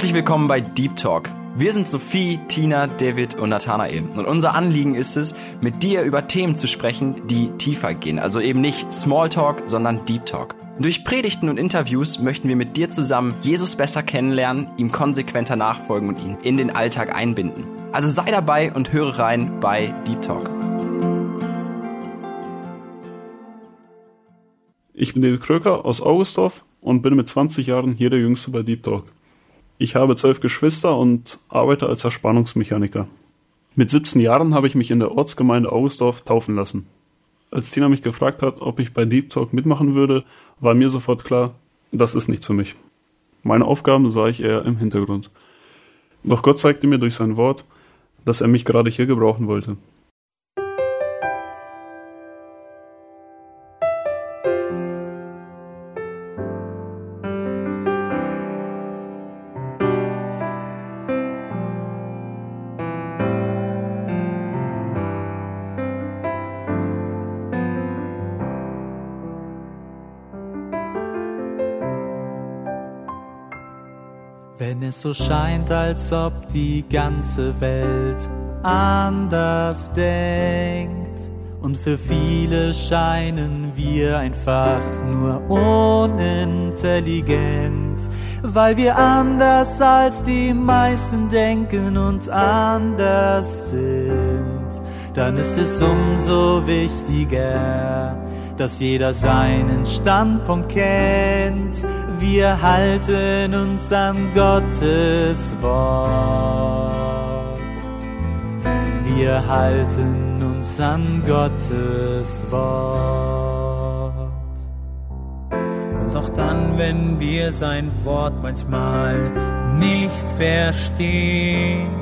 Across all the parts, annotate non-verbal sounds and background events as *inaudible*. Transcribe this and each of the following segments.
Herzlich willkommen bei Deep Talk. Wir sind Sophie, Tina, David und Nathanael. Und unser Anliegen ist es, mit dir über Themen zu sprechen, die tiefer gehen. Also eben nicht Smalltalk, sondern Deep Talk. Durch Predigten und Interviews möchten wir mit dir zusammen Jesus besser kennenlernen, ihm konsequenter nachfolgen und ihn in den Alltag einbinden. Also sei dabei und höre rein bei Deep Talk. Ich bin David Kröker aus Augustorf und bin mit 20 Jahren hier der Jüngste bei Deep Talk. Ich habe zwölf Geschwister und arbeite als Erspannungsmechaniker. Mit 17 Jahren habe ich mich in der Ortsgemeinde Augustdorf taufen lassen. Als Tina mich gefragt hat, ob ich bei Deep Talk mitmachen würde, war mir sofort klar, das ist nichts für mich. Meine Aufgaben sah ich eher im Hintergrund. Doch Gott zeigte mir durch sein Wort, dass er mich gerade hier gebrauchen wollte. Es so scheint, als ob die ganze Welt anders denkt. Und für viele scheinen wir einfach nur unintelligent, weil wir anders als die meisten denken und anders sind, dann ist es umso wichtiger, dass jeder seinen Standpunkt kennt. Wir halten uns an Gottes Wort. Wir halten uns an Gottes Wort. Und auch dann, wenn wir sein Wort manchmal nicht verstehen,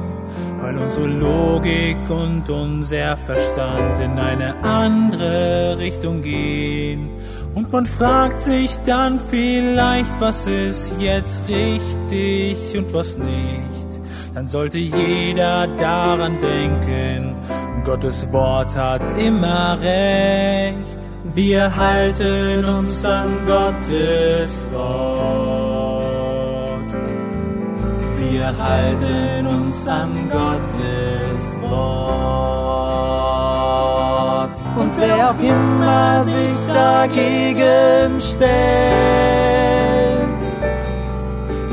weil unsere Logik und unser Verstand in eine andere Richtung gehen. Und man fragt sich dann vielleicht, was ist jetzt richtig und was nicht. Dann sollte jeder daran denken, Gottes Wort hat immer recht. Wir halten uns an Gottes Wort. Wir halten uns an Gottes Wort. Und wer auch immer sich dagegen stellt,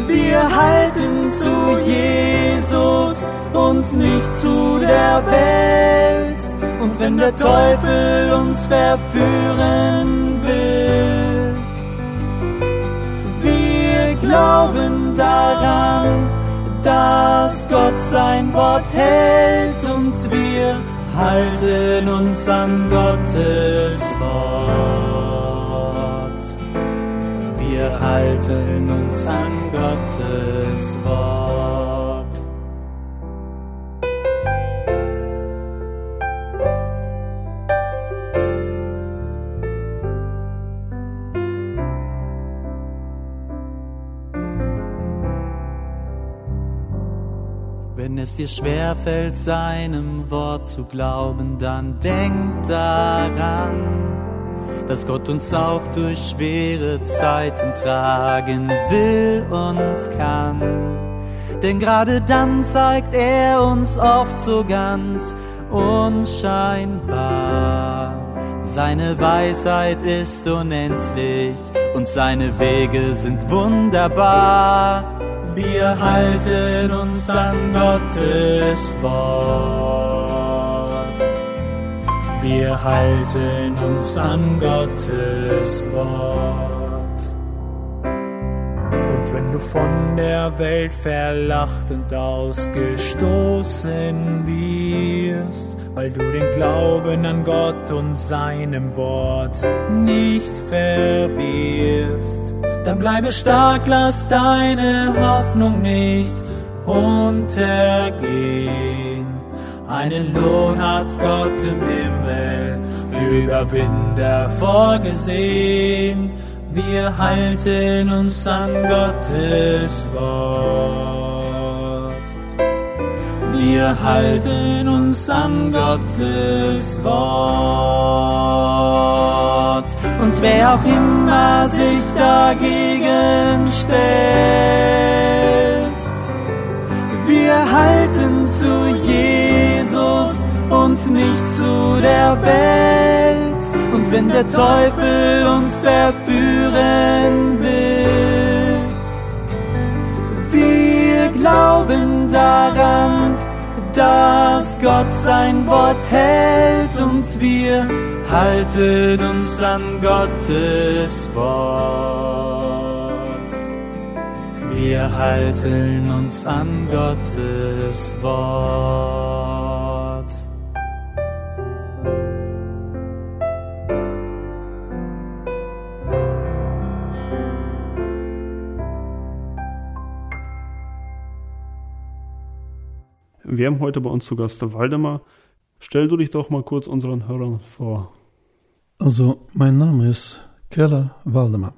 wir halten zu Jesus und nicht zu der Welt. Und wenn der Teufel uns verführen will, wir glauben daran, dass Gott sein Wort hält und wir halten uns an Gottes Wort. Wir halten uns an Gottes Wort. Es dir schwerfällt, seinem Wort zu glauben, dann denk daran, dass Gott uns auch durch schwere Zeiten tragen will und kann. Denn gerade dann zeigt er uns oft so ganz unscheinbar. Seine Weisheit ist unendlich und seine Wege sind wunderbar. Wir halten uns an Gottes Wort. Wir halten uns an Gottes Wort. Und wenn du von der Welt verlacht und ausgestoßen wirst, weil du den Glauben an Gott und seinem Wort nicht verwirfst, dann bleibe stark, lass deine Hoffnung nicht untergehen. Einen Lohn hat Gott im Himmel für Überwinder vorgesehen. Wir halten uns an Gottes Wort. Wir halten uns an Gottes Wort. Und wer auch immer sich dagegen stellt, halten zu Jesus und nicht zu der Welt. Und wenn der Teufel uns verführen will, wir glauben daran, dass Gott sein Wort hält und wir halten uns an Gottes Wort. Wir halten uns an Gottes Wort. Wir haben heute bei uns zu Gast Waldemar. Stell du dich doch mal kurz unseren Hörern vor. Also, mein Name ist Keller Waldemar.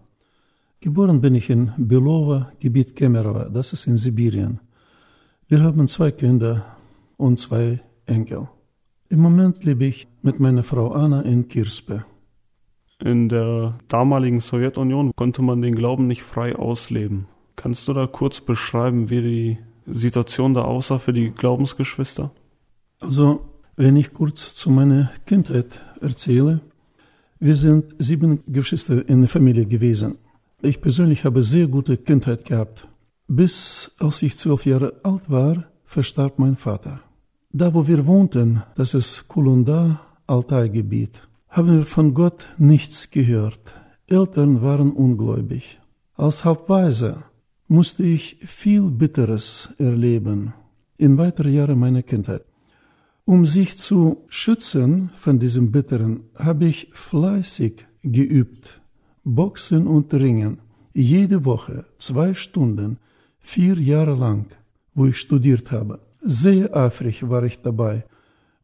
Geboren bin ich in Belova, Gebiet Kemerovo, das ist in Sibirien. Wir haben zwei Kinder und zwei Enkel. Im Moment lebe ich mit meiner Frau Anna in Kirspe. In der damaligen Sowjetunion konnte man den Glauben nicht frei ausleben. Kannst du da kurz beschreiben, wie die Situation da aussah für die Glaubensgeschwister? Also, wenn ich kurz zu meiner Kindheit erzähle, wir sind sieben Geschwister in der Familie gewesen. Ich persönlich habe sehr gute Kindheit gehabt. Bis als ich zwölf Jahre alt war, verstarb mein Vater. Da, wo wir wohnten, das ist Kulunda, Altaigebiet, haben wir von Gott nichts gehört. Eltern waren ungläubig. Als Halbweise musste ich viel Bitteres erleben in weitere Jahre meiner Kindheit. Um sich zu schützen von diesem Bitteren, habe ich fleißig geübt. Boxen und Ringen. Jede Woche zwei Stunden, vier Jahre lang, wo ich studiert habe. Sehr eifrig war ich dabei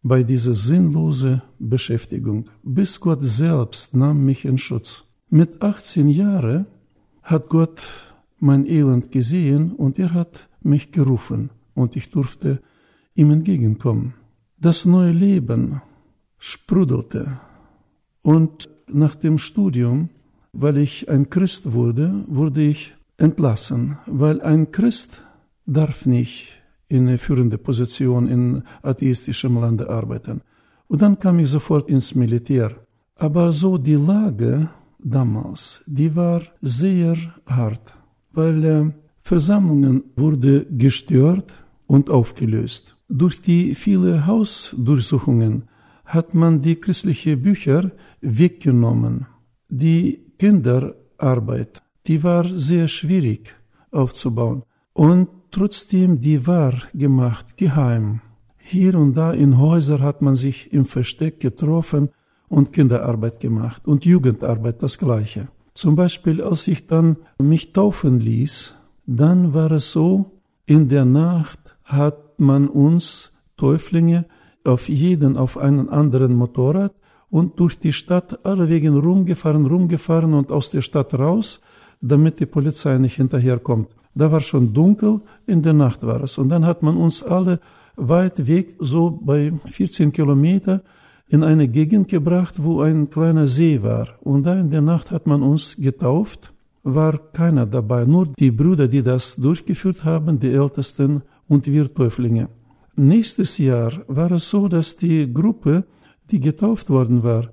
bei dieser sinnlosen Beschäftigung, bis Gott selbst nahm mich in Schutz. Mit 18 Jahren hat Gott mein Elend gesehen und er hat mich gerufen und ich durfte ihm entgegenkommen. Das neue Leben sprudelte und nach dem Studium, weil ich ein Christ wurde, wurde ich entlassen, weil ein Christ darf nicht in eine führende Position in atheistischem Lande arbeiten. Und dann kam ich sofort ins Militär. Aber so die Lage damals, die war sehr hart weil äh, Versammlungen wurde gestört und aufgelöst. Durch die viele Hausdurchsuchungen hat man die christlichen Bücher weggenommen. Die Kinderarbeit, die war sehr schwierig aufzubauen und trotzdem die war gemacht, geheim. Hier und da in Häusern hat man sich im Versteck getroffen und Kinderarbeit gemacht und Jugendarbeit das gleiche. Zum Beispiel, als ich dann mich taufen ließ, dann war es so, in der Nacht hat man uns Täuflinge auf jeden auf einen anderen Motorrad und durch die Stadt alle Wegen rumgefahren, rumgefahren und aus der Stadt raus, damit die Polizei nicht hinterherkommt. Da war schon dunkel, in der Nacht war es. Und dann hat man uns alle weit weg, so bei 14 Kilometer, in eine Gegend gebracht, wo ein kleiner See war. Und da in der Nacht hat man uns getauft, war keiner dabei, nur die Brüder, die das durchgeführt haben, die Ältesten und wir Täuflinge. Nächstes Jahr war es so, dass die Gruppe, die getauft worden war,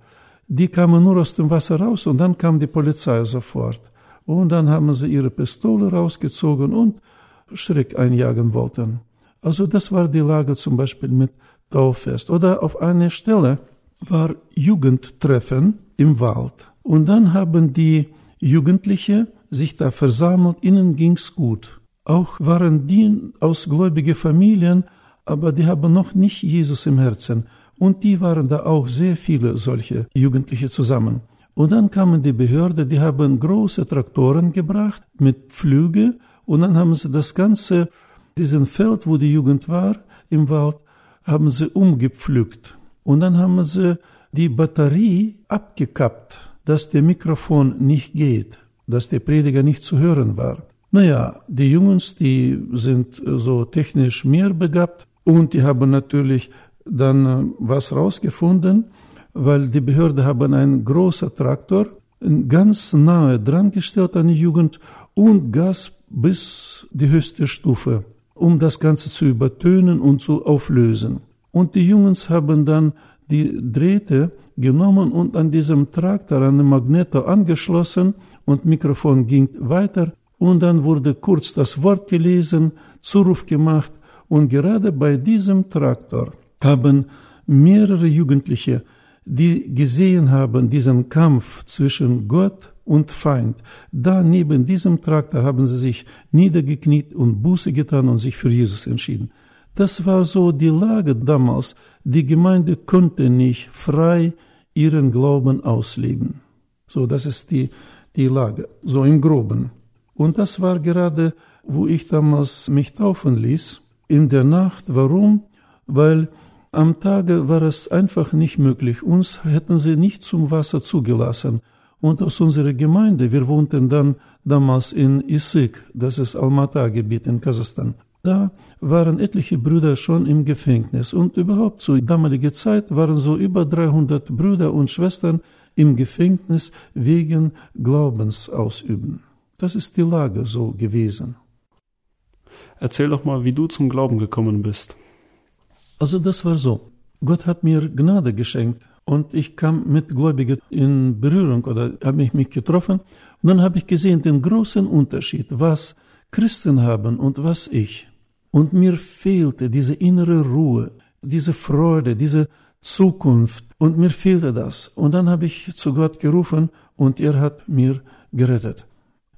die kamen nur aus dem Wasser raus und dann kam die Polizei sofort. Und dann haben sie ihre Pistole rausgezogen und Schreck einjagen wollten. Also das war die Lage zum Beispiel mit Tauffest. Oder auf einer Stelle war Jugendtreffen im Wald. Und dann haben die Jugendliche sich da versammelt, ihnen ging's gut. Auch waren die aus gläubigen Familien, aber die haben noch nicht Jesus im Herzen. Und die waren da auch sehr viele solche Jugendliche zusammen. Und dann kamen die Behörde, die haben große Traktoren gebracht mit Flüge und dann haben sie das ganze, diesen Feld, wo die Jugend war, im Wald, haben sie umgepflügt. Und dann haben sie die Batterie abgekappt, dass der Mikrofon nicht geht, dass der Prediger nicht zu hören war. Naja, die Jungs, die sind so technisch mehr begabt und die haben natürlich dann äh, was rausgefunden, weil die Behörde haben einen großen Traktor ganz nahe dran gestellt an die Jugend und Gas bis die höchste Stufe. Um das Ganze zu übertönen und zu auflösen. Und die Jungs haben dann die Drähte genommen und an diesem Traktor, an dem Magneto angeschlossen und Mikrofon ging weiter und dann wurde kurz das Wort gelesen, Zuruf gemacht und gerade bei diesem Traktor haben mehrere Jugendliche, die gesehen haben diesen Kampf zwischen Gott und Feind, da neben diesem Traktor haben sie sich niedergekniet und Buße getan und sich für Jesus entschieden. Das war so die Lage damals. Die Gemeinde konnte nicht frei ihren Glauben ausleben. So, das ist die, die Lage, so im Groben. Und das war gerade, wo ich damals mich taufen ließ, in der Nacht. Warum? Weil am Tage war es einfach nicht möglich. Uns hätten sie nicht zum Wasser zugelassen. Und aus unserer Gemeinde, wir wohnten dann damals in Issyk, das ist Almata-Gebiet in Kasachstan. Da waren etliche Brüder schon im Gefängnis und überhaupt zur damaligen Zeit waren so über 300 Brüder und Schwestern im Gefängnis wegen Glaubensausüben. Das ist die Lage so gewesen. Erzähl doch mal, wie du zum Glauben gekommen bist. Also das war so. Gott hat mir Gnade geschenkt und ich kam mit Gläubigen in Berührung oder habe ich mich getroffen und dann habe ich gesehen den großen Unterschied, was Christen haben und was ich. Und mir fehlte diese innere Ruhe, diese Freude, diese Zukunft. Und mir fehlte das. Und dann habe ich zu Gott gerufen und er hat mir gerettet.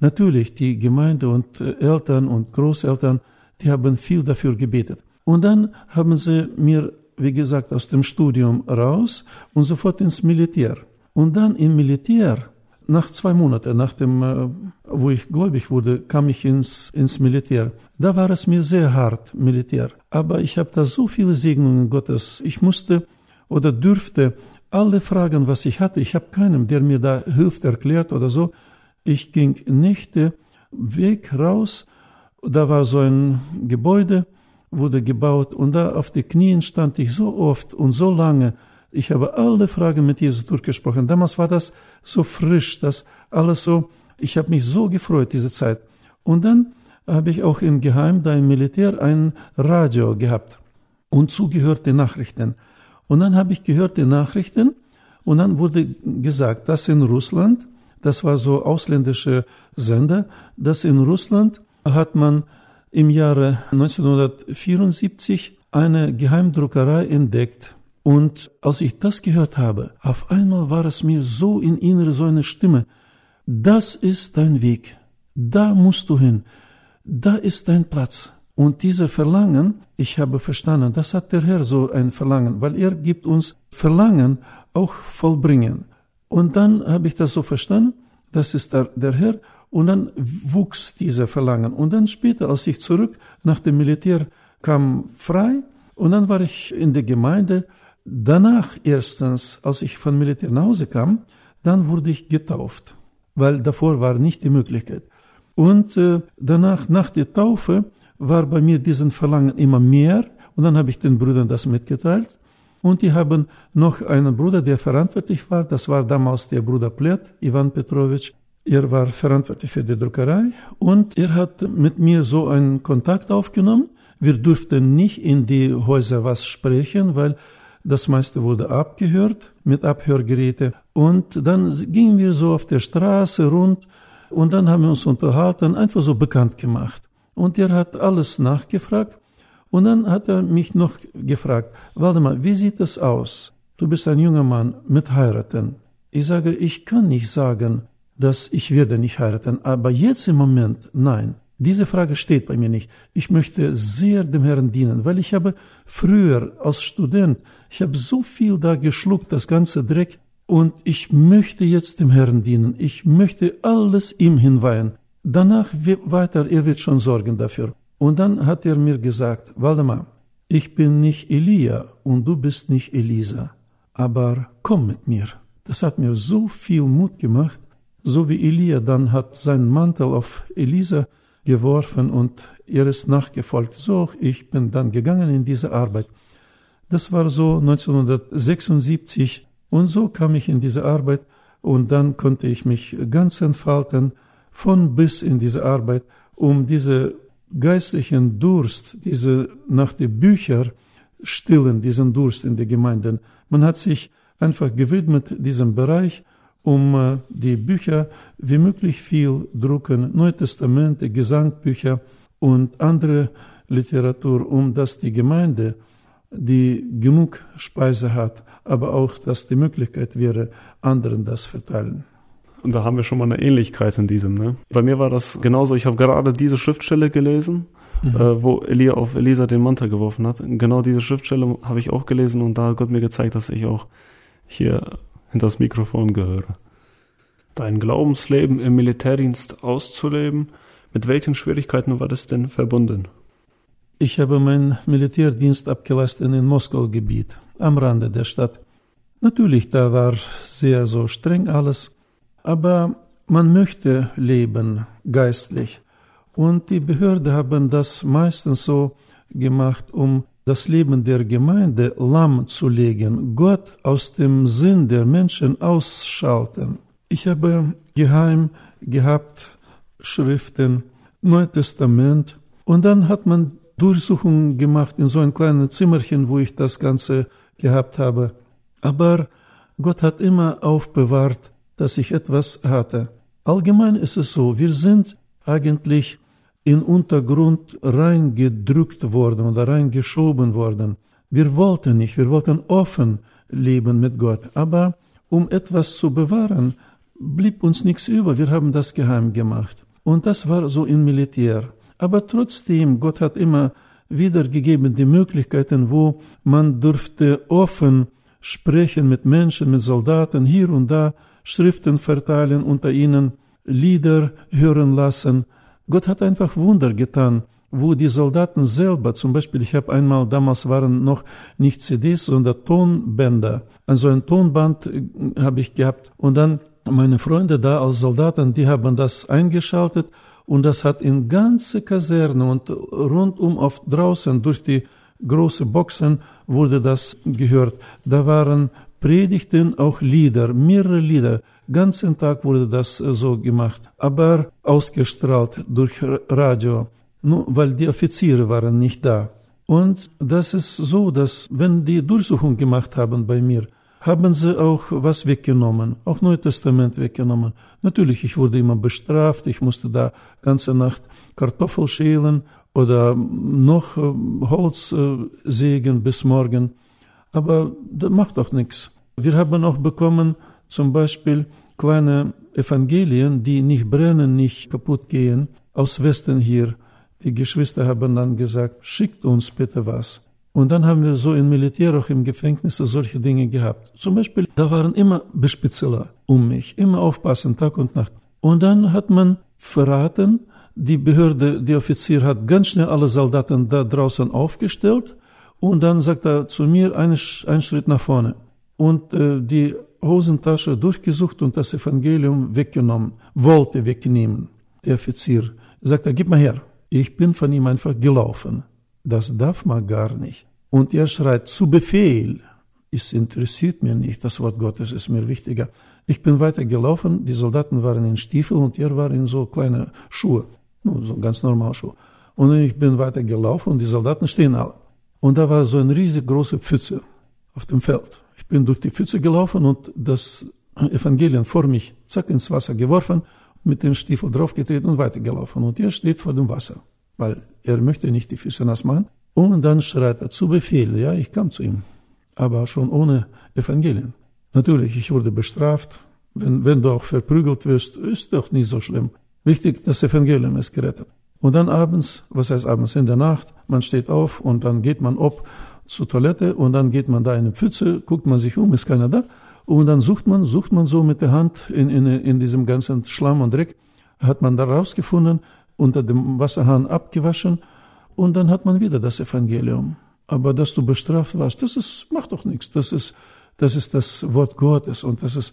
Natürlich, die Gemeinde und äh, Eltern und Großeltern, die haben viel dafür gebetet. Und dann haben sie mir, wie gesagt, aus dem Studium raus und sofort ins Militär. Und dann im Militär nach zwei Monaten, nachdem, äh, wo ich gläubig wurde, kam ich ins, ins Militär. Da war es mir sehr hart, Militär. Aber ich habe da so viele Segnungen Gottes. Ich musste oder dürfte alle Fragen, was ich hatte, ich habe keinem, der mir da hilft, erklärt oder so. Ich ging Nächte weg raus. Da war so ein Gebäude, wurde gebaut und da auf die Knien stand ich so oft und so lange ich habe alle Fragen mit Jesus durchgesprochen. Damals war das so frisch, das alles so, ich habe mich so gefreut, diese Zeit. Und dann habe ich auch im Geheim, da im Militär, ein Radio gehabt und zugehört die Nachrichten. Und dann habe ich gehört die Nachrichten und dann wurde gesagt, dass in Russland, das war so ausländische Sender, dass in Russland hat man im Jahre 1974 eine Geheimdruckerei entdeckt und als ich das gehört habe, auf einmal war es mir so in innere so eine Stimme, das ist dein Weg, da musst du hin, da ist dein Platz. Und diese Verlangen, ich habe verstanden, das hat der Herr so ein Verlangen, weil er gibt uns Verlangen auch vollbringen. Und dann habe ich das so verstanden, das ist der, der Herr, und dann wuchs dieser Verlangen. Und dann später, als ich zurück nach dem Militär kam, frei, und dann war ich in der Gemeinde, Danach erstens, als ich von Militär nach Hause kam, dann wurde ich getauft, weil davor war nicht die Möglichkeit. Und äh, danach, nach der Taufe, war bei mir diesen Verlangen immer mehr und dann habe ich den Brüdern das mitgeteilt. Und die haben noch einen Bruder, der verantwortlich war. Das war damals der Bruder Plet, Ivan Petrovich. Er war verantwortlich für die Druckerei und er hat mit mir so einen Kontakt aufgenommen. Wir durften nicht in die Häuser was sprechen, weil das meiste wurde abgehört mit Abhörgeräte. Und dann gingen wir so auf der Straße rund und dann haben wir uns unterhalten, einfach so bekannt gemacht. Und er hat alles nachgefragt. Und dann hat er mich noch gefragt, Waldemar, wie sieht es aus? Du bist ein junger Mann mit heiraten. Ich sage, ich kann nicht sagen, dass ich werde nicht heiraten, aber jetzt im Moment nein. Diese Frage steht bei mir nicht. Ich möchte sehr dem Herrn dienen, weil ich habe früher als Student, ich habe so viel da geschluckt, das ganze Dreck, und ich möchte jetzt dem Herrn dienen. Ich möchte alles ihm hinweihen. Danach weiter, er wird schon sorgen dafür. Und dann hat er mir gesagt, Waldemar, ich bin nicht Elia und du bist nicht Elisa, aber komm mit mir. Das hat mir so viel Mut gemacht, so wie Elia dann hat seinen Mantel auf Elisa geworfen und ihr ist nachgefolgt. So, ich bin dann gegangen in diese Arbeit. Das war so 1976 und so kam ich in diese Arbeit und dann konnte ich mich ganz entfalten von bis in diese Arbeit, um diese geistlichen Durst, diese nach den Büchern stillen, diesen Durst in den Gemeinden. Man hat sich einfach gewidmet diesem Bereich, um äh, die Bücher wie möglich viel drucken, Neue Testamente, Gesangbücher und andere Literatur, um dass die Gemeinde, die genug Speise hat, aber auch, dass die Möglichkeit wäre, anderen das verteilen. Und da haben wir schon mal eine Ähnlichkeit in diesem. Ne? Bei mir war das genauso. Ich habe gerade diese Schriftstelle gelesen, mhm. äh, wo Elia auf Elisa den Mantel geworfen hat. Genau diese Schriftstelle habe ich auch gelesen und da hat Gott mir gezeigt, dass ich auch hier hinter das Mikrofon gehöre. Dein Glaubensleben im Militärdienst auszuleben, mit welchen Schwierigkeiten war das denn verbunden? Ich habe meinen Militärdienst abgeleistet in Moskau-Gebiet, am Rande der Stadt. Natürlich, da war sehr so streng alles, aber man möchte leben geistlich. Und die Behörden haben das meistens so gemacht, um das Leben der Gemeinde lamm zu legen, Gott aus dem Sinn der Menschen ausschalten. Ich habe geheim gehabt Schriften, Neues Testament und dann hat man Durchsuchungen gemacht in so ein kleines Zimmerchen, wo ich das Ganze gehabt habe. Aber Gott hat immer aufbewahrt, dass ich etwas hatte. Allgemein ist es so, wir sind eigentlich in Untergrund reingedrückt worden oder reingeschoben worden. Wir wollten nicht, wir wollten offen leben mit Gott. Aber um etwas zu bewahren, blieb uns nichts über. Wir haben das geheim gemacht. Und das war so im Militär. Aber trotzdem, Gott hat immer wiedergegeben die Möglichkeiten, wo man durfte offen sprechen mit Menschen, mit Soldaten, hier und da Schriften verteilen, unter ihnen Lieder hören lassen. Gott hat einfach Wunder getan, wo die Soldaten selber, zum Beispiel, ich habe einmal, damals waren noch nicht CDs, sondern Tonbänder, also ein Tonband äh, habe ich gehabt und dann meine Freunde da als Soldaten, die haben das eingeschaltet und das hat in ganze Kaserne und rundum auf draußen durch die große Boxen wurde das gehört. Da waren Predigten, auch Lieder, mehrere Lieder. Ganzen Tag wurde das äh, so gemacht, aber ausgestrahlt durch Radio, nur weil die Offiziere waren nicht da. Und das ist so, dass wenn die Durchsuchung gemacht haben bei mir, haben sie auch was weggenommen, auch Neues Testament weggenommen. Natürlich, ich wurde immer bestraft, ich musste da ganze Nacht Kartoffel schälen oder noch äh, Holz äh, sägen bis morgen. Aber das macht doch nichts. Wir haben auch bekommen zum Beispiel kleine Evangelien, die nicht brennen, nicht kaputt gehen, aus Westen hier. Die Geschwister haben dann gesagt, schickt uns bitte was. Und dann haben wir so im Militär, auch im Gefängnis, solche Dinge gehabt. Zum Beispiel, da waren immer Bespitzeler um mich, immer aufpassen, Tag und Nacht. Und dann hat man verraten, die Behörde, der Offizier hat ganz schnell alle Soldaten da draußen aufgestellt und dann sagt er zu mir, einen, Schritt nach vorne. Und äh, die Hosentasche durchgesucht und das Evangelium weggenommen, wollte wegnehmen. Der Offizier sagt er, gib mal her. Ich bin von ihm einfach gelaufen. Das darf man gar nicht. Und er schreit, zu Befehl. Es interessiert mir nicht, das Wort Gottes ist mir wichtiger. Ich bin weiter gelaufen, die Soldaten waren in Stiefel und er war in so kleine Schuhe, so ganz normal Schuhe. Und ich bin weiter gelaufen und die Soldaten stehen alle. Und da war so eine riesig große Pfütze auf dem Feld. Ich bin durch die Pfütze gelaufen und das Evangelium vor mich, zack, ins Wasser geworfen, mit den Stiefeln draufgetreten und weitergelaufen. Und er steht vor dem Wasser, weil er möchte nicht die Füße nass machen. Und dann schreit er zu Befehl. Ja, ich kam zu ihm, aber schon ohne Evangelien. Natürlich, ich wurde bestraft. Wenn, wenn du auch verprügelt wirst, ist doch nicht so schlimm. Wichtig, das Evangelium ist gerettet. Und dann abends, was heißt abends, in der Nacht, man steht auf und dann geht man ob zur Toilette und dann geht man da in eine Pfütze, guckt man sich um, ist keiner da. Und dann sucht man, sucht man so mit der Hand in, in, in diesem ganzen Schlamm und Dreck, hat man da rausgefunden, unter dem Wasserhahn abgewaschen und dann hat man wieder das Evangelium. Aber dass du bestraft warst, das ist, macht doch nichts. Das ist, das ist das Wort Gottes und das ist,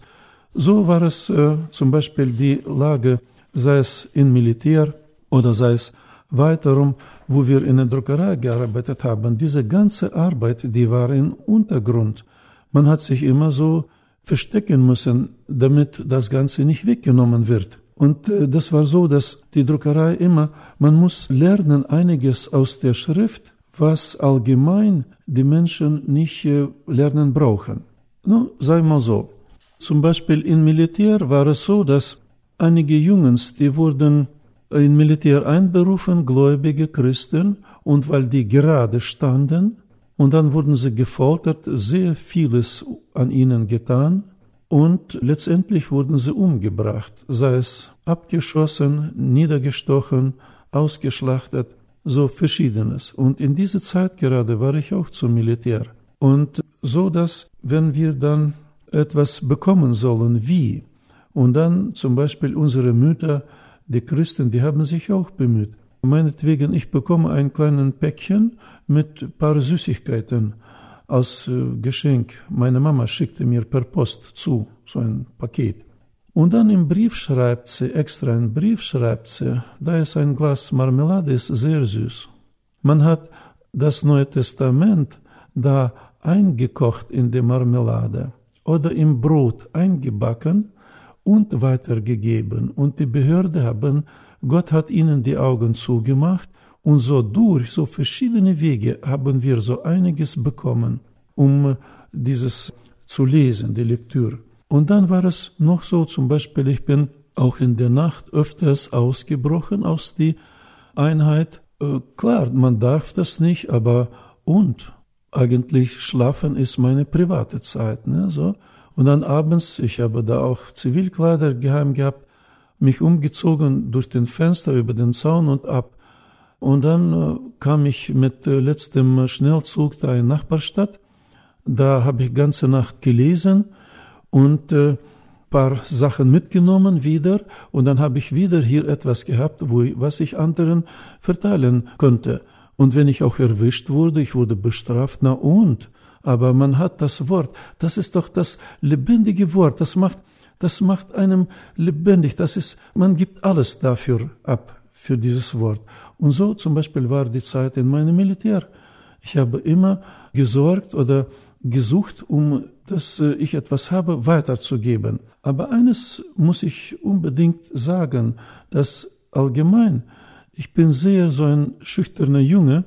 so war es äh, zum Beispiel die Lage, sei es im Militär, oder sei es weiterum, wo wir in der Druckerei gearbeitet haben. Diese ganze Arbeit, die war im Untergrund. Man hat sich immer so verstecken müssen, damit das Ganze nicht weggenommen wird. Und äh, das war so, dass die Druckerei immer, man muss lernen einiges aus der Schrift, was allgemein die Menschen nicht äh, lernen brauchen. Nun, sei mal so. Zum Beispiel im Militär war es so, dass einige Jungs, die wurden in Militär einberufen, gläubige Christen, und weil die gerade standen, und dann wurden sie gefoltert, sehr vieles an ihnen getan, und letztendlich wurden sie umgebracht, sei es abgeschossen, niedergestochen, ausgeschlachtet, so verschiedenes. Und in dieser Zeit gerade war ich auch zum Militär. Und so, dass wenn wir dann etwas bekommen sollen, wie, und dann zum Beispiel unsere Mütter, die Christen, die haben sich auch bemüht. Meinetwegen, ich bekomme ein kleines Päckchen mit ein paar Süßigkeiten als äh, Geschenk. Meine Mama schickte mir per Post zu, so ein Paket. Und dann im Brief schreibt sie, extra einen Brief schreibt sie, da ist ein Glas Marmelade, ist sehr süß. Man hat das Neue Testament da eingekocht in die Marmelade oder im Brot eingebacken und weitergegeben. Und die Behörde haben, Gott hat ihnen die Augen zugemacht und so durch so verschiedene Wege haben wir so einiges bekommen, um dieses zu lesen, die Lektüre. Und dann war es noch so, zum Beispiel, ich bin auch in der Nacht öfters ausgebrochen aus die Einheit. Äh, klar, man darf das nicht, aber und eigentlich schlafen ist meine private Zeit, ne, so. Und dann abends, ich habe da auch Zivilkleider geheim gehabt, mich umgezogen durch den Fenster über den Zaun und ab. Und dann äh, kam ich mit äh, letztem Schnellzug da in Nachbarstadt. Da habe ich ganze Nacht gelesen und äh, paar Sachen mitgenommen wieder und dann habe ich wieder hier etwas gehabt, wo was ich anderen verteilen könnte. Und wenn ich auch erwischt wurde, ich wurde bestraft, na und? Aber man hat das Wort, das ist doch das lebendige Wort, das macht, das macht einem lebendig, das ist, man gibt alles dafür ab, für dieses Wort. Und so zum Beispiel war die Zeit in meinem Militär. Ich habe immer gesorgt oder gesucht, um dass äh, ich etwas habe, weiterzugeben. Aber eines muss ich unbedingt sagen, dass allgemein, ich bin sehr so ein schüchterner Junge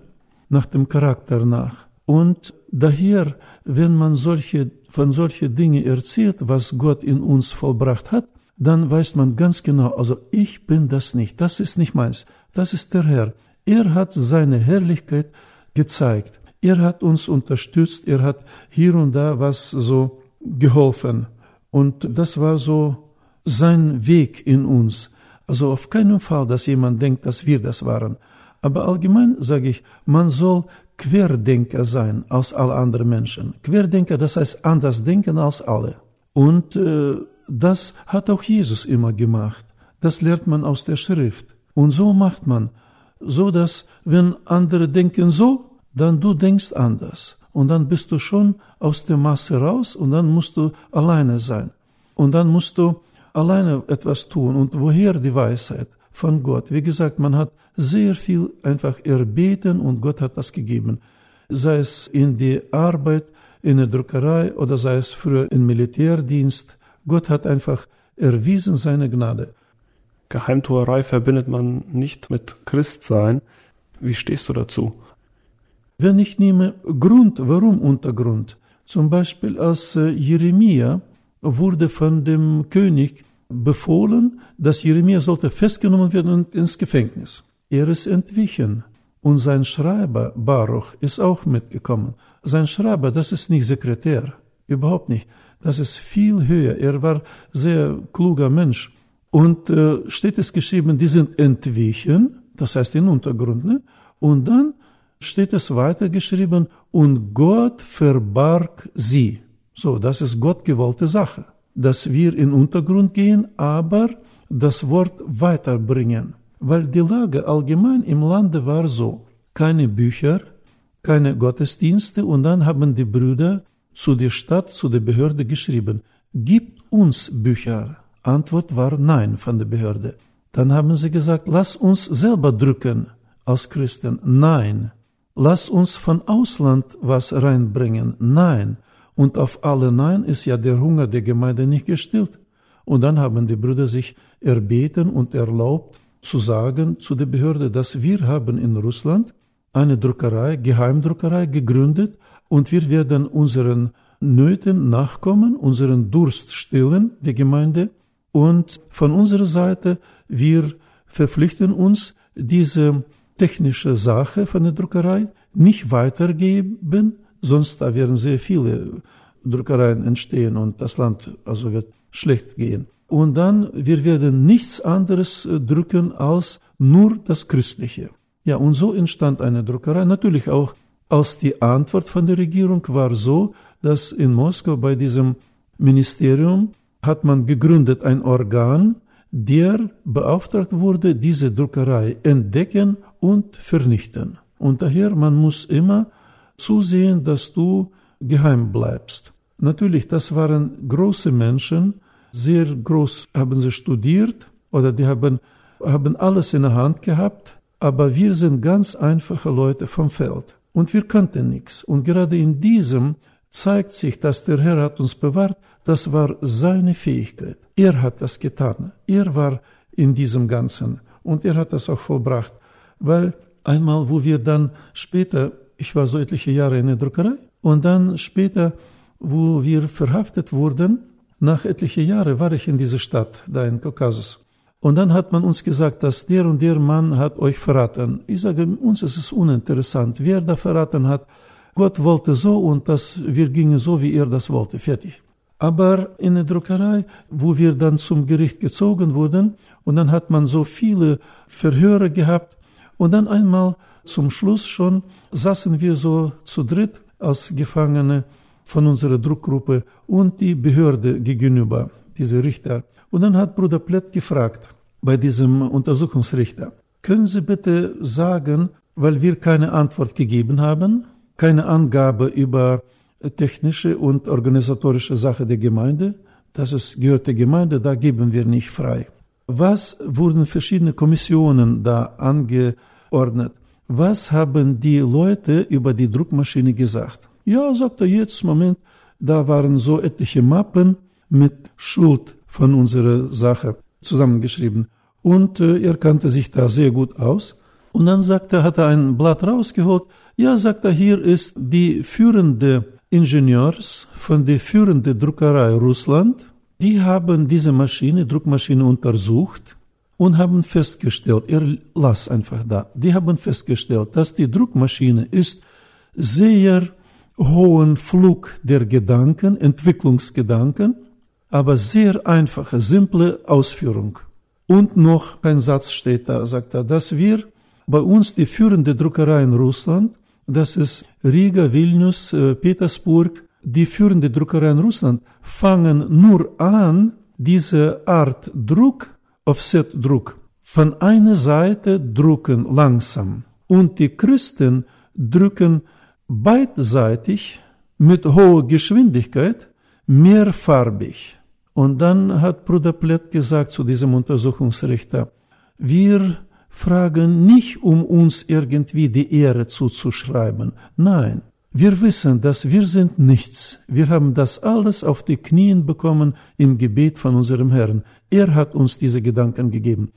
nach dem Charakter nach. Und daher, wenn man solche, von solchen Dingen erzählt, was Gott in uns vollbracht hat, dann weiß man ganz genau, also ich bin das nicht, das ist nicht meins, das ist der Herr. Er hat seine Herrlichkeit gezeigt. Er hat uns unterstützt, er hat hier und da was so geholfen. Und das war so sein Weg in uns. Also auf keinen Fall, dass jemand denkt, dass wir das waren. Aber allgemein sage ich, man soll Querdenker sein als alle anderen Menschen. Querdenker, das heißt anders denken als alle. Und äh, das hat auch Jesus immer gemacht. Das lernt man aus der Schrift. Und so macht man, so dass wenn andere denken so, dann du denkst anders. Und dann bist du schon aus der Masse raus und dann musst du alleine sein. Und dann musst du alleine etwas tun. Und woher die Weisheit? Von Gott. Wie gesagt, man hat sehr viel einfach erbeten und Gott hat das gegeben. Sei es in die Arbeit, in der Druckerei oder sei es früher im Militärdienst. Gott hat einfach erwiesen seine Gnade. Geheimtuerei verbindet man nicht mit Christsein. Wie stehst du dazu? Wenn ich nehme Grund, warum Untergrund? Zum Beispiel als äh, Jeremia wurde von dem König befohlen, dass Jeremia sollte festgenommen werden und ins Gefängnis. Er ist entwichen und sein Schreiber Baruch ist auch mitgekommen. Sein Schreiber, das ist nicht Sekretär, überhaupt nicht. Das ist viel höher. Er war sehr kluger Mensch. Und äh, steht es geschrieben, die sind entwichen, das heißt in Untergrund, ne? Und dann steht es weiter geschrieben, und Gott verbarg sie. So, das ist Gott gewollte Sache, dass wir in Untergrund gehen, aber das Wort weiterbringen. Weil die Lage allgemein im Lande war so, keine Bücher, keine Gottesdienste und dann haben die Brüder zu der Stadt, zu der Behörde geschrieben, gibt uns Bücher. Antwort war nein von der Behörde. Dann haben sie gesagt, lass uns selber drücken als Christen. Nein lass uns von Ausland was reinbringen. Nein. Und auf alle Nein ist ja der Hunger der Gemeinde nicht gestillt. Und dann haben die Brüder sich erbeten und erlaubt zu sagen zu der Behörde, dass wir haben in Russland eine Druckerei, Geheimdruckerei gegründet und wir werden unseren Nöten nachkommen, unseren Durst stillen, die Gemeinde. Und von unserer Seite, wir verpflichten uns, diese technische Sache von der Druckerei nicht weitergeben, sonst da werden sehr viele Druckereien entstehen und das Land also wird schlecht gehen. Und dann, wir werden nichts anderes äh, drücken als nur das Christliche. Ja, und so entstand eine Druckerei. Natürlich auch als die Antwort von der Regierung war so, dass in Moskau bei diesem Ministerium hat man gegründet ein Organ, der beauftragt wurde, diese Druckerei entdecken und vernichten. Und daher, man muss immer zusehen, dass du geheim bleibst. Natürlich, das waren große Menschen, sehr groß haben sie studiert oder die haben, haben alles in der Hand gehabt, aber wir sind ganz einfache Leute vom Feld und wir kannten nichts. Und gerade in diesem zeigt sich, dass der Herr hat uns bewahrt, das war seine Fähigkeit. Er hat das getan. Er war in diesem Ganzen und er hat das auch vollbracht. Weil einmal, wo wir dann später, ich war so etliche Jahre in der Druckerei, und dann später, wo wir verhaftet wurden, nach etlichen Jahren war ich in dieser Stadt, da in Kaukasus. Und dann hat man uns gesagt, dass der und der Mann hat euch verraten. Ich sage, uns ist es uninteressant, wer da verraten hat. Gott wollte so und das, wir gingen so, wie er das wollte. Fertig. Aber in der Druckerei, wo wir dann zum Gericht gezogen wurden, und dann hat man so viele Verhöre gehabt, und dann einmal zum Schluss schon saßen wir so zu dritt als Gefangene von unserer Druckgruppe und die Behörde gegenüber, diese Richter. Und dann hat Bruder Plett gefragt bei diesem Untersuchungsrichter, können Sie bitte sagen, weil wir keine Antwort gegeben haben, keine Angabe über technische und organisatorische Sache der Gemeinde, das ist, gehört der Gemeinde, da geben wir nicht frei. Was wurden verschiedene Kommissionen da angeordnet? Was haben die Leute über die Druckmaschine gesagt? Ja, sagt er jetzt, Moment, da waren so etliche Mappen mit Schuld von unserer Sache zusammengeschrieben. Und äh, er kannte sich da sehr gut aus. Und dann sagt er, hat er ein Blatt rausgeholt. Ja, sagt er, hier ist die führende Ingenieurs von der führenden Druckerei Russland. Die haben diese Maschine, Druckmaschine untersucht und haben festgestellt, er las einfach da, die haben festgestellt, dass die Druckmaschine ist sehr hohen Flug der Gedanken, Entwicklungsgedanken, aber sehr einfache, simple Ausführung. Und noch ein Satz steht da, sagt er, dass wir bei uns die führende Druckerei in Russland, das ist Riga, Vilnius, äh, Petersburg, die führende Druckerei in Russland, fangen nur an, diese Art Druck, Offset-Druck, von einer Seite drucken langsam. Und die Christen drücken beidseitig mit hoher Geschwindigkeit mehrfarbig. Und dann hat Bruder Plett gesagt zu diesem Untersuchungsrichter, wir fragen nicht, um uns irgendwie die Ehre zuzuschreiben. Nein, wir wissen, dass wir sind nichts. Wir haben das alles auf die Knien bekommen im Gebet von unserem Herrn. Er hat uns diese Gedanken gegeben.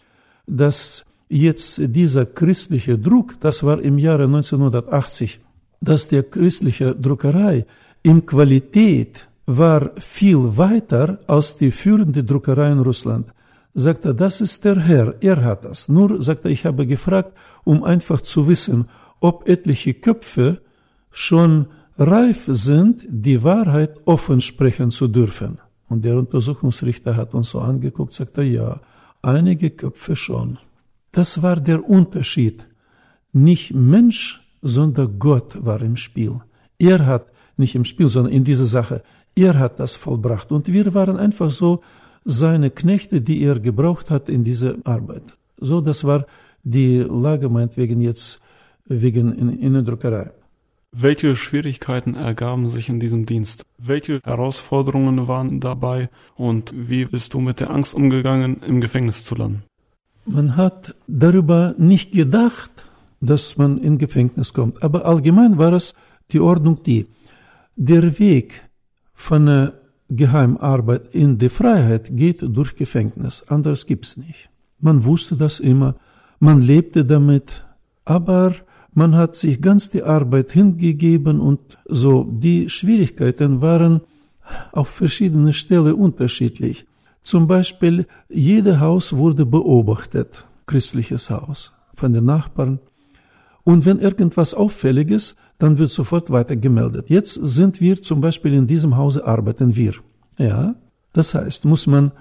Dass jetzt dieser christliche Druck, das war im Jahre 1980, dass der christliche Druckerei in Qualität war viel weiter als die führende Druckerei in Russland. Sagt er, das ist der Herr, er hat das. Nur, sagt er, ich habe gefragt, um einfach zu wissen, ob etliche Köpfe schon reif sind, die Wahrheit offen sprechen zu dürfen. Und der Untersuchungsrichter hat uns so angeguckt, sagt er, ja, einige Köpfe schon. Das war der Unterschied. Nicht Mensch sondern Gott war im Spiel. Er hat nicht im Spiel, sondern in dieser Sache, er hat das vollbracht. Und wir waren einfach so seine Knechte, die er gebraucht hat in dieser Arbeit. So, das war die Lage meinetwegen jetzt wegen in, in der Druckerei. Welche Schwierigkeiten ergaben sich in diesem Dienst? Welche Herausforderungen waren dabei? Und wie bist du mit der Angst umgegangen, im Gefängnis zu landen? Man hat darüber nicht gedacht, dass man in Gefängnis kommt. Aber allgemein war es die Ordnung die, der Weg von Geheimarbeit in die Freiheit geht durch Gefängnis. Anderes gibt's nicht. Man wusste das immer, man lebte damit, aber man hat sich ganz die Arbeit hingegeben und so die Schwierigkeiten waren auf verschiedene Stellen unterschiedlich. Zum Beispiel, jedes Haus wurde beobachtet, christliches Haus, von den Nachbarn. Und wenn irgendwas Auffälliges, dann wird sofort weiter gemeldet. Jetzt sind wir zum Beispiel in diesem Hause arbeiten wir. Ja, das heißt, muss man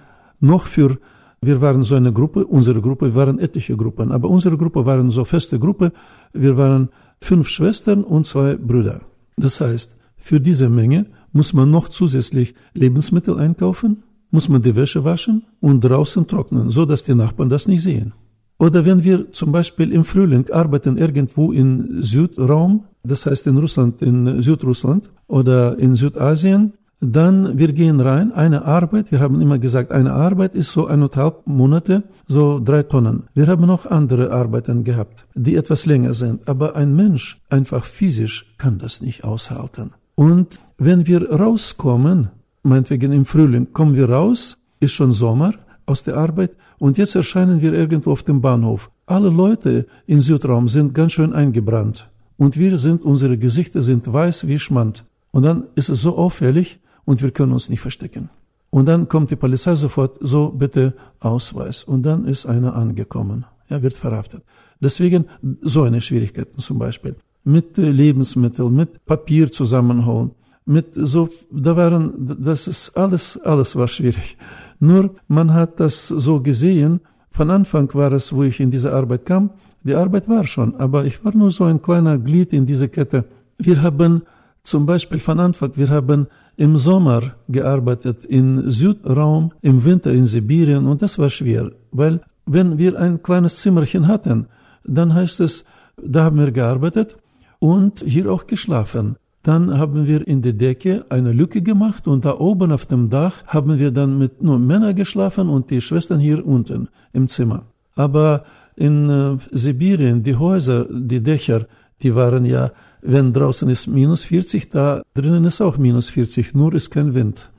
noch für, wir waren so eine Gruppe, unsere Gruppe waren etliche Gruppen, aber unsere Gruppe waren so feste Gruppe, wir waren fünf Schwestern und zwei Brüder. Das heißt, für diese Menge muss man noch zusätzlich Lebensmittel einkaufen, muss man die Wäsche waschen und draußen trocknen, so dass die Nachbarn das nicht sehen. Oder wenn wir zum Beispiel im Frühling arbeiten irgendwo in Südraum, das heißt in Russland, in Südrussland oder in Südasien, dann wir gehen rein, eine Arbeit, wir haben immer gesagt, eine Arbeit ist so eineinhalb Monate, so drei Tonnen. Wir haben noch andere Arbeiten gehabt, die etwas länger sind, aber ein Mensch einfach physisch kann das nicht aushalten. Und wenn wir rauskommen, meinetwegen im Frühling, kommen wir raus, ist schon Sommer aus der Arbeit und jetzt erscheinen wir irgendwo auf dem Bahnhof. Alle Leute in Südraum sind ganz schön eingebrannt und wir sind, unsere Gesichter sind weiß wie Schmand. Und dann ist es so auffällig und wir können uns nicht verstecken. Und dann kommt die Polizei sofort, so bitte Ausweis. Und dann ist einer angekommen. Er wird verhaftet. Deswegen so eine Schwierigkeiten zum Beispiel. Mit Lebensmitteln, mit Papier zusammenholen, mit so, da waren, das ist alles, alles war schwierig. Nur man hat das so gesehen, von Anfang war es, wo ich in diese Arbeit kam, die Arbeit war schon, aber ich war nur so ein kleiner Glied in diese Kette. Wir haben zum Beispiel von Anfang, wir haben im Sommer gearbeitet in Südraum, im Winter in Sibirien und das war schwer, weil wenn wir ein kleines Zimmerchen hatten, dann heißt es, da haben wir gearbeitet und hier auch geschlafen. Dann haben wir in der Decke eine Lücke gemacht und da oben auf dem Dach haben wir dann mit nur Männern geschlafen und die Schwestern hier unten im Zimmer. Aber in äh, Sibirien, die Häuser, die Dächer, die waren ja, wenn draußen ist minus 40, da drinnen ist auch minus 40, nur ist kein Wind.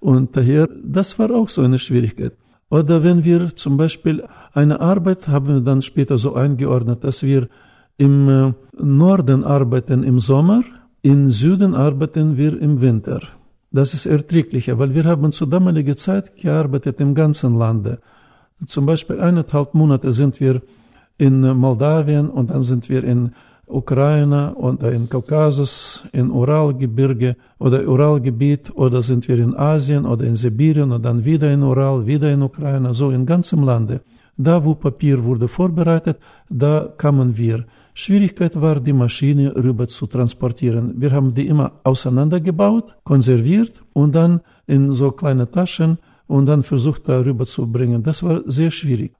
Und daher, das war auch so eine Schwierigkeit. Oder wenn wir zum Beispiel eine Arbeit haben wir dann später so eingeordnet, dass wir im äh, Norden arbeiten im Sommer in Süden arbeiten wir im Winter. Das ist erträglicher, weil wir haben zu damaliger Zeit gearbeitet im ganzen Lande. Zum Beispiel eineinhalb Monate sind wir in Moldawien und dann sind wir in Ukraine oder in Kaukasus, in Uralgebirge oder Uralgebiet oder sind wir in Asien oder in Sibirien und dann wieder in Ural, wieder in Ukraine, so in ganzem Lande. Da, wo Papier wurde vorbereitet, da kamen wir. Schwierigkeit war, die Maschine rüber zu transportieren. Wir haben die immer auseinandergebaut, konserviert und dann in so kleine Taschen und dann versucht darüber zu bringen. Das war sehr schwierig.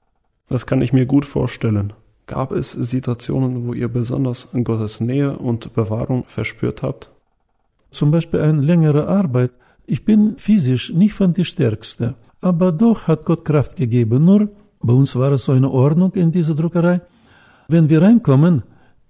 Das kann ich mir gut vorstellen. Gab es Situationen, wo ihr besonders Gottes Nähe und Bewahrung verspürt habt? Zum Beispiel eine längere Arbeit. Ich bin physisch nicht von die Stärkste, aber doch hat Gott Kraft gegeben. Nur bei uns war es so eine Ordnung in dieser Druckerei. Wenn wir reinkommen,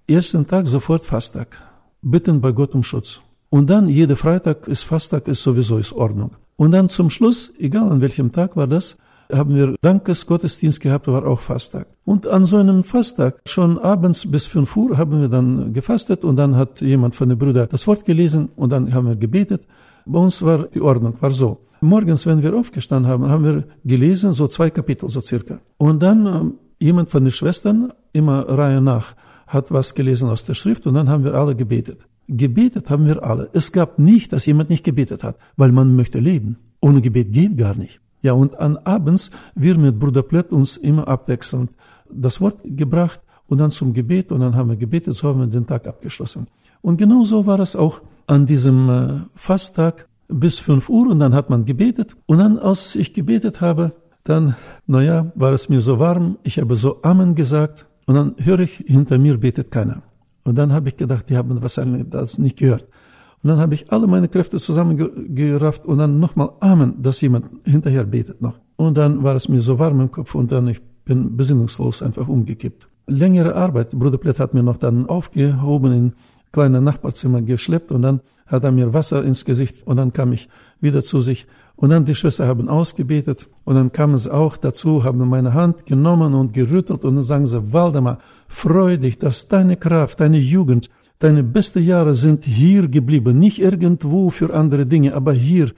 ersten Tag sofort Fasttag. Bitten bei Gott um Schutz. Und dann jeder Freitag ist Fasttag, ist sowieso ist Ordnung. Und dann zum Schluss, egal an welchem Tag war das, haben wir Dankesgottesdienst gehabt, war auch Fasttag. Und an so einem Fasttag, schon abends bis 5 Uhr, haben wir dann gefastet und dann hat jemand von den Brüdern das Wort gelesen und dann haben wir gebetet. Bei uns war die Ordnung, war so. Morgens, wenn wir aufgestanden haben, haben wir gelesen, so zwei Kapitel, so circa. Und dann ähm, jemand von den Schwestern, immer Reihe nach, hat was gelesen aus der Schrift und dann haben wir alle gebetet. Gebetet haben wir alle. Es gab nicht, dass jemand nicht gebetet hat, weil man möchte leben. Ohne Gebet geht gar nicht. Ja, und an abends wir mit Bruder Plett uns immer abwechselnd das Wort gebracht und dann zum Gebet und dann haben wir gebetet, so haben wir den Tag abgeschlossen. Und genau so war es auch an diesem äh, Fasttag bis 5 Uhr und dann hat man gebetet und dann, als ich gebetet habe, dann, naja, war es mir so warm, ich habe so Amen gesagt und dann höre ich, hinter mir betet keiner. Und dann habe ich gedacht, die haben wahrscheinlich das nicht gehört. Und dann habe ich alle meine Kräfte zusammengerafft und dann nochmal Amen, dass jemand hinterher betet noch. Und dann war es mir so warm im Kopf und dann ich bin besinnungslos einfach umgekippt. Längere Arbeit. Bruder Plett hat mir noch dann aufgehoben in kleine Nachbarzimmer geschleppt und dann hat er mir Wasser ins Gesicht und dann kam ich wieder zu sich. Und dann die Schwestern haben ausgebetet und dann kamen sie auch dazu, haben meine Hand genommen und gerüttelt und dann sagen sie, Waldemar, freu dich, dass deine Kraft, deine Jugend, deine beste Jahre sind hier geblieben, nicht irgendwo für andere Dinge, aber hier.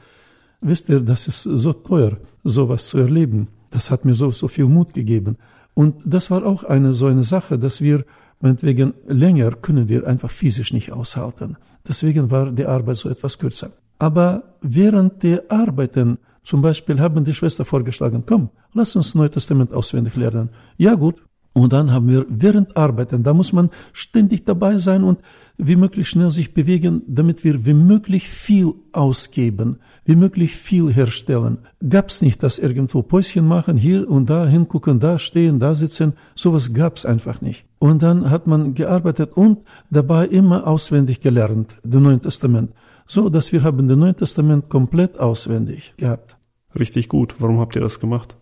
Wisst ihr, das ist so teuer, sowas zu erleben. Das hat mir so, so viel Mut gegeben. Und das war auch eine so eine Sache, dass wir meinetwegen länger können wir einfach physisch nicht aushalten. Deswegen war die Arbeit so etwas kürzer. Aber während der Arbeiten, zum Beispiel haben die Schwester vorgeschlagen, komm, lass uns Neue Testament auswendig lernen. Ja gut, und dann haben wir während Arbeiten, da muss man ständig dabei sein und wie möglich schnell sich bewegen, damit wir wie möglich viel ausgeben, wie möglich viel herstellen. Gab's nicht, dass irgendwo Päuschen machen, hier und da hingucken, da stehen, da sitzen, sowas gab's einfach nicht. Und dann hat man gearbeitet und dabei immer auswendig gelernt, den Neuen Testament, so dass wir haben den Neuen Testament komplett auswendig gehabt. Richtig gut. Warum habt ihr das gemacht?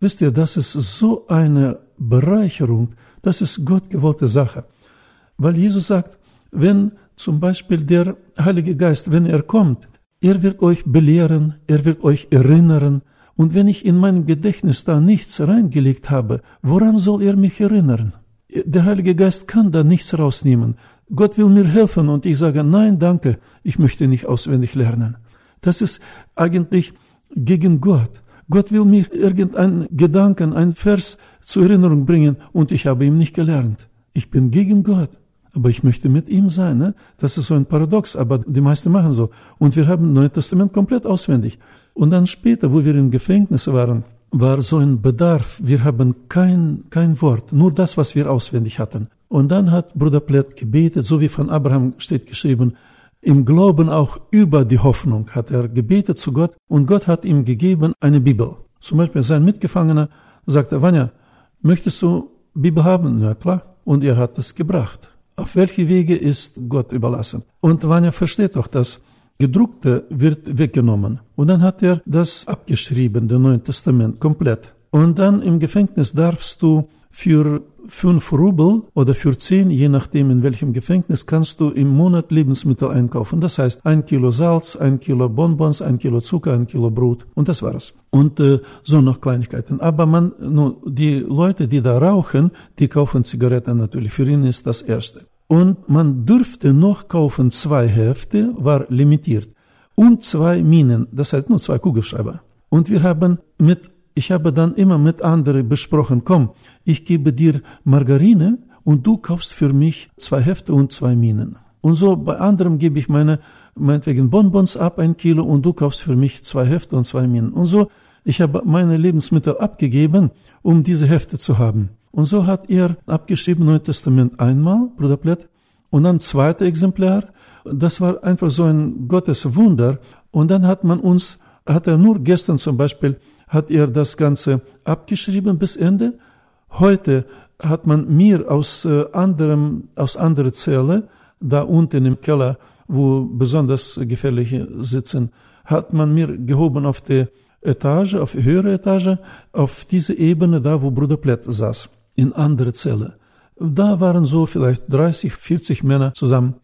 Wisst ihr, das ist so eine Bereicherung, das ist Gott gewollte Sache. Weil Jesus sagt, wenn zum Beispiel der Heilige Geist, wenn er kommt, er wird euch belehren, er wird euch erinnern, und wenn ich in meinem Gedächtnis da nichts reingelegt habe, woran soll er mich erinnern? Der Heilige Geist kann da nichts rausnehmen. Gott will mir helfen und ich sage, nein, danke, ich möchte nicht auswendig lernen. Das ist eigentlich gegen Gott. Gott will mir irgendeinen Gedanken, einen Vers zur Erinnerung bringen und ich habe ihn nicht gelernt. Ich bin gegen Gott, aber ich möchte mit ihm sein. Ne? Das ist so ein Paradox, aber die meisten machen so. Und wir haben Neue Testament komplett auswendig. Und dann später, wo wir im Gefängnis waren, war so ein Bedarf. Wir haben kein, kein Wort, nur das, was wir auswendig hatten. Und dann hat Bruder Plett gebetet, so wie von Abraham steht geschrieben, im Glauben auch über die Hoffnung hat er gebetet zu Gott und Gott hat ihm gegeben eine Bibel. Zum Beispiel sein Mitgefangener sagte, Vanya, möchtest du Bibel haben? Na klar. Und er hat es gebracht. Auf welche Wege ist Gott überlassen? Und Vanya versteht doch, dass gedruckte wird weggenommen. Und dann hat er das abgeschrieben, das Neue Testament, komplett. Und dann im Gefängnis darfst du für fünf Rubel oder für zehn, je nachdem in welchem Gefängnis, kannst du im Monat Lebensmittel einkaufen. Das heißt, ein Kilo Salz, ein Kilo Bonbons, ein Kilo Zucker, ein Kilo Brot und das war's. Und äh, so noch Kleinigkeiten. Aber man, nur die Leute, die da rauchen, die kaufen Zigaretten natürlich. Für ihn ist das Erste. Und man dürfte noch kaufen zwei Hefte, war limitiert. Und zwei Minen, das heißt nur zwei Kugelschreiber. Und wir haben mit ich habe dann immer mit anderen besprochen, komm, ich gebe dir Margarine und du kaufst für mich zwei Hefte und zwei Minen. Und so bei anderem gebe ich meine, meinetwegen Bonbons ab, ein Kilo, und du kaufst für mich zwei Hefte und zwei Minen. Und so, ich habe meine Lebensmittel abgegeben, um diese Hefte zu haben. Und so hat er abgeschrieben Neue Testament einmal, Bruder Plett, und dann zweite Exemplar. Das war einfach so ein Gotteswunder. Und dann hat man uns, hat er nur gestern zum Beispiel hat er das Ganze abgeschrieben bis Ende. Heute hat man mir aus äh, anderem, aus anderer Zelle, da unten im Keller, wo besonders gefährliche sitzen, hat man mir gehoben auf die Etage, auf die höhere Etage, auf diese Ebene, da wo Bruder Plett saß, in andere Zelle. Da waren so vielleicht 30, 40 Männer zusammen.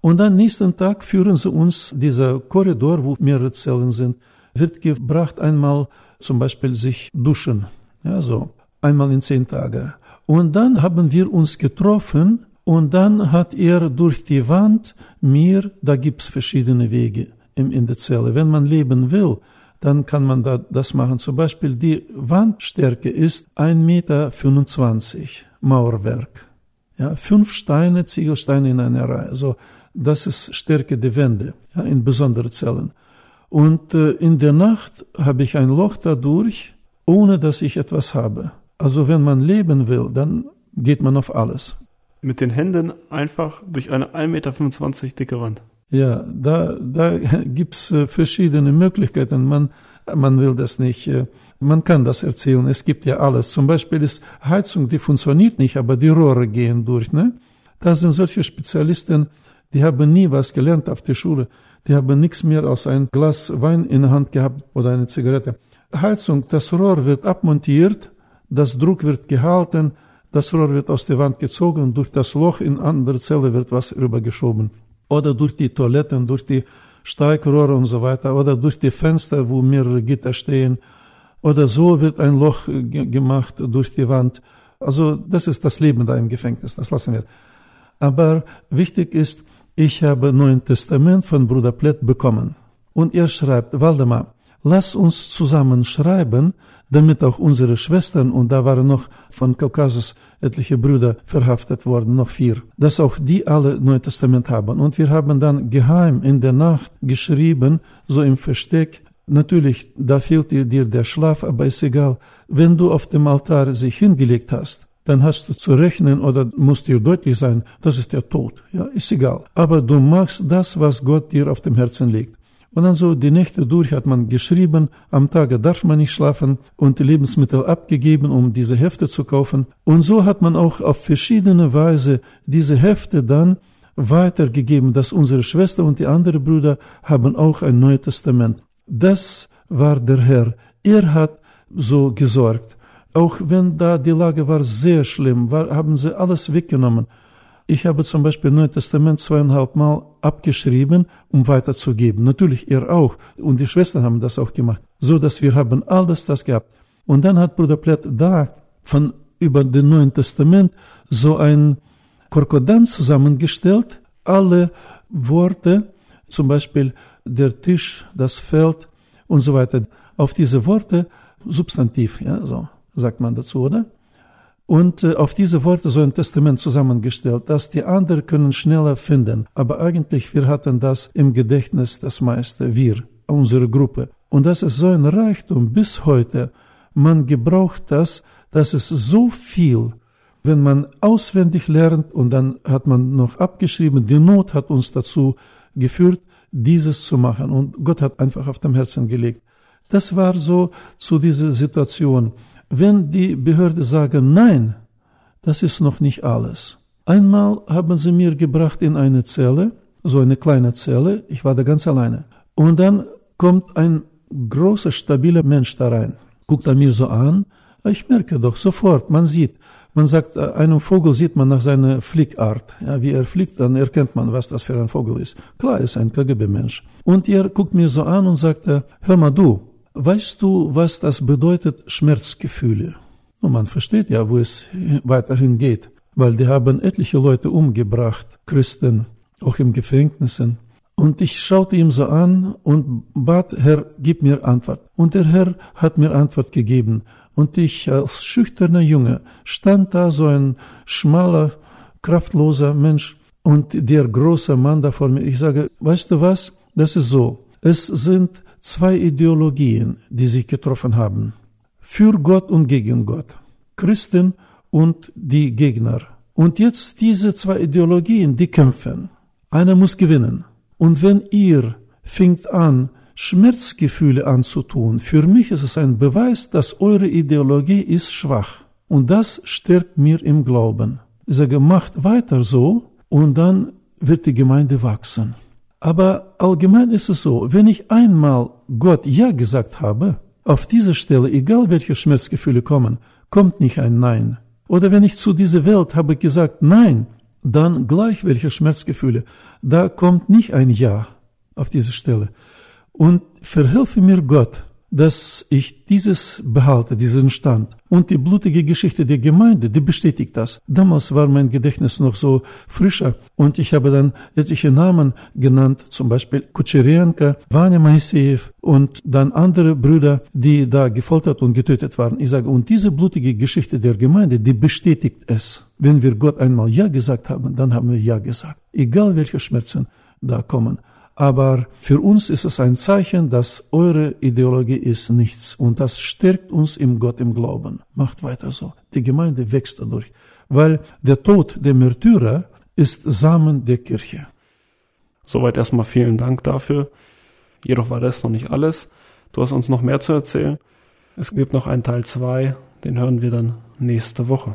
Und dann nächsten Tag führen sie uns dieser Korridor, wo mehrere Zellen sind, wird gebracht einmal zum Beispiel sich duschen, ja, so einmal in zehn Tage. Und dann haben wir uns getroffen und dann hat er durch die Wand mir, da gibt's verschiedene Wege in der Zelle. Wenn man leben will, dann kann man da das machen. Zum Beispiel die Wandstärke ist 1,25 Meter Mauerwerk. Ja, fünf Steine, Ziegelsteine in einer Reihe. So, das ist Stärke der Wände, ja, in besonderen Zellen. Und äh, in der Nacht habe ich ein Loch dadurch, ohne dass ich etwas habe. Also wenn man leben will, dann geht man auf alles. Mit den Händen einfach durch eine 1,25 Meter dicke Wand. Ja, da, da *laughs* gibt's äh, verschiedene Möglichkeiten. Man, man will das nicht, äh, man kann das erzählen. Es gibt ja alles. Zum Beispiel ist Heizung, die funktioniert nicht, aber die Rohre gehen durch. Ne? Da sind solche Spezialisten, die haben nie was gelernt auf der Schule. Die haben nichts mehr als ein Glas Wein in der Hand gehabt oder eine Zigarette. Heizung, das Rohr wird abmontiert, das Druck wird gehalten, das Rohr wird aus der Wand gezogen durch das Loch in andere Zelle wird was rübergeschoben. Oder durch die Toiletten, durch die Steigrohre und so weiter, oder durch die Fenster, wo mehrere Gitter stehen. Oder so wird ein Loch gemacht durch die Wand. Also das ist das Leben da im Gefängnis, das lassen wir. Aber wichtig ist, ich habe Neuen Testament von Bruder Plett bekommen. Und er schreibt, Waldemar, lass uns zusammen schreiben, damit auch unsere Schwestern, und da waren noch von Kaukasus etliche Brüder verhaftet worden, noch vier, dass auch die alle Neue Testament haben. Und wir haben dann geheim in der Nacht geschrieben, so im Versteck, natürlich, da fehlt dir der Schlaf, aber ist egal, wenn du auf dem Altar sich hingelegt hast, dann hast du zu rechnen oder muss dir deutlich sein, das ist der Tod. Ja, ist egal. Aber du machst das, was Gott dir auf dem Herzen legt. Und dann so die Nächte durch hat man geschrieben, am Tage darf man nicht schlafen und die Lebensmittel abgegeben, um diese Hefte zu kaufen. Und so hat man auch auf verschiedene Weise diese Hefte dann weitergegeben, dass unsere Schwester und die anderen Brüder haben auch ein Neues Testament. Das war der Herr. Er hat so gesorgt. Auch wenn da die Lage war sehr schlimm, war, haben sie alles weggenommen. Ich habe zum Beispiel Neues Testament zweieinhalb Mal abgeschrieben, um weiterzugeben. Natürlich er auch. Und die Schwestern haben das auch gemacht. So dass wir haben alles das gehabt. Und dann hat Bruder Platt da von über den Neuen Testament so ein Korkodanz zusammengestellt. Alle Worte, zum Beispiel der Tisch, das Feld und so weiter. Auf diese Worte Substantiv, ja, so sagt man dazu, oder? Und äh, auf diese Worte so ein Testament zusammengestellt, dass die anderen können schneller finden. Aber eigentlich, wir hatten das im Gedächtnis das meiste, wir, unsere Gruppe. Und das ist so ein Reichtum bis heute. Man gebraucht das, das ist so viel, wenn man auswendig lernt und dann hat man noch abgeschrieben, die Not hat uns dazu geführt, dieses zu machen. Und Gott hat einfach auf dem Herzen gelegt. Das war so zu dieser Situation. Wenn die Behörde sagen, nein, das ist noch nicht alles. Einmal haben sie mir gebracht in eine Zelle, so eine kleine Zelle, ich war da ganz alleine. Und dann kommt ein großer, stabiler Mensch da rein, guckt er mir so an, ich merke doch sofort, man sieht, man sagt, äh, einen Vogel sieht man nach seiner Fliegart. Ja, wie er fliegt, dann erkennt man, was das für ein Vogel ist. Klar, ist ein KGB-Mensch. Und er guckt mir so an und sagt, äh, hör mal du, Weißt du, was das bedeutet, Schmerzgefühle? Und man versteht ja, wo es weiterhin geht, weil die haben etliche Leute umgebracht, Christen, auch im Gefängnissen. Und ich schaute ihm so an und bat, Herr, gib mir Antwort. Und der Herr hat mir Antwort gegeben. Und ich als schüchterner Junge stand da so ein schmaler, kraftloser Mensch und der große Mann da vor mir. Ich sage, weißt du was? Das ist so. Es sind zwei Ideologien, die sich getroffen haben. Für Gott und gegen Gott. Christen und die Gegner. Und jetzt diese zwei Ideologien, die kämpfen. Einer muss gewinnen. Und wenn ihr fängt an, Schmerzgefühle anzutun, für mich ist es ein Beweis, dass eure Ideologie ist schwach. Und das stärkt mir im Glauben. Ich sage, macht weiter so und dann wird die Gemeinde wachsen. Aber allgemein ist es so, wenn ich einmal Gott Ja gesagt habe, auf dieser Stelle, egal welche Schmerzgefühle kommen, kommt nicht ein Nein. Oder wenn ich zu dieser Welt habe gesagt Nein, dann gleich welche Schmerzgefühle, da kommt nicht ein Ja auf diese Stelle. Und verhelfe mir Gott, dass ich dieses behalte, diesen Stand. Und die blutige Geschichte der Gemeinde, die bestätigt das. Damals war mein Gedächtnis noch so frischer und ich habe dann etliche Namen genannt, zum Beispiel Kutscherenka, Vanya Moiseev und dann andere Brüder, die da gefoltert und getötet waren. Ich sage, und diese blutige Geschichte der Gemeinde, die bestätigt es. Wenn wir Gott einmal Ja gesagt haben, dann haben wir Ja gesagt. Egal welche Schmerzen da kommen aber für uns ist es ein Zeichen, dass eure Ideologie ist nichts und das stärkt uns im Gott im Glauben. Macht weiter so. Die Gemeinde wächst dadurch, weil der Tod der Märtyrer ist Samen der Kirche. Soweit erstmal vielen Dank dafür. Jedoch war das noch nicht alles. Du hast uns noch mehr zu erzählen. Es gibt noch einen Teil 2, den hören wir dann nächste Woche.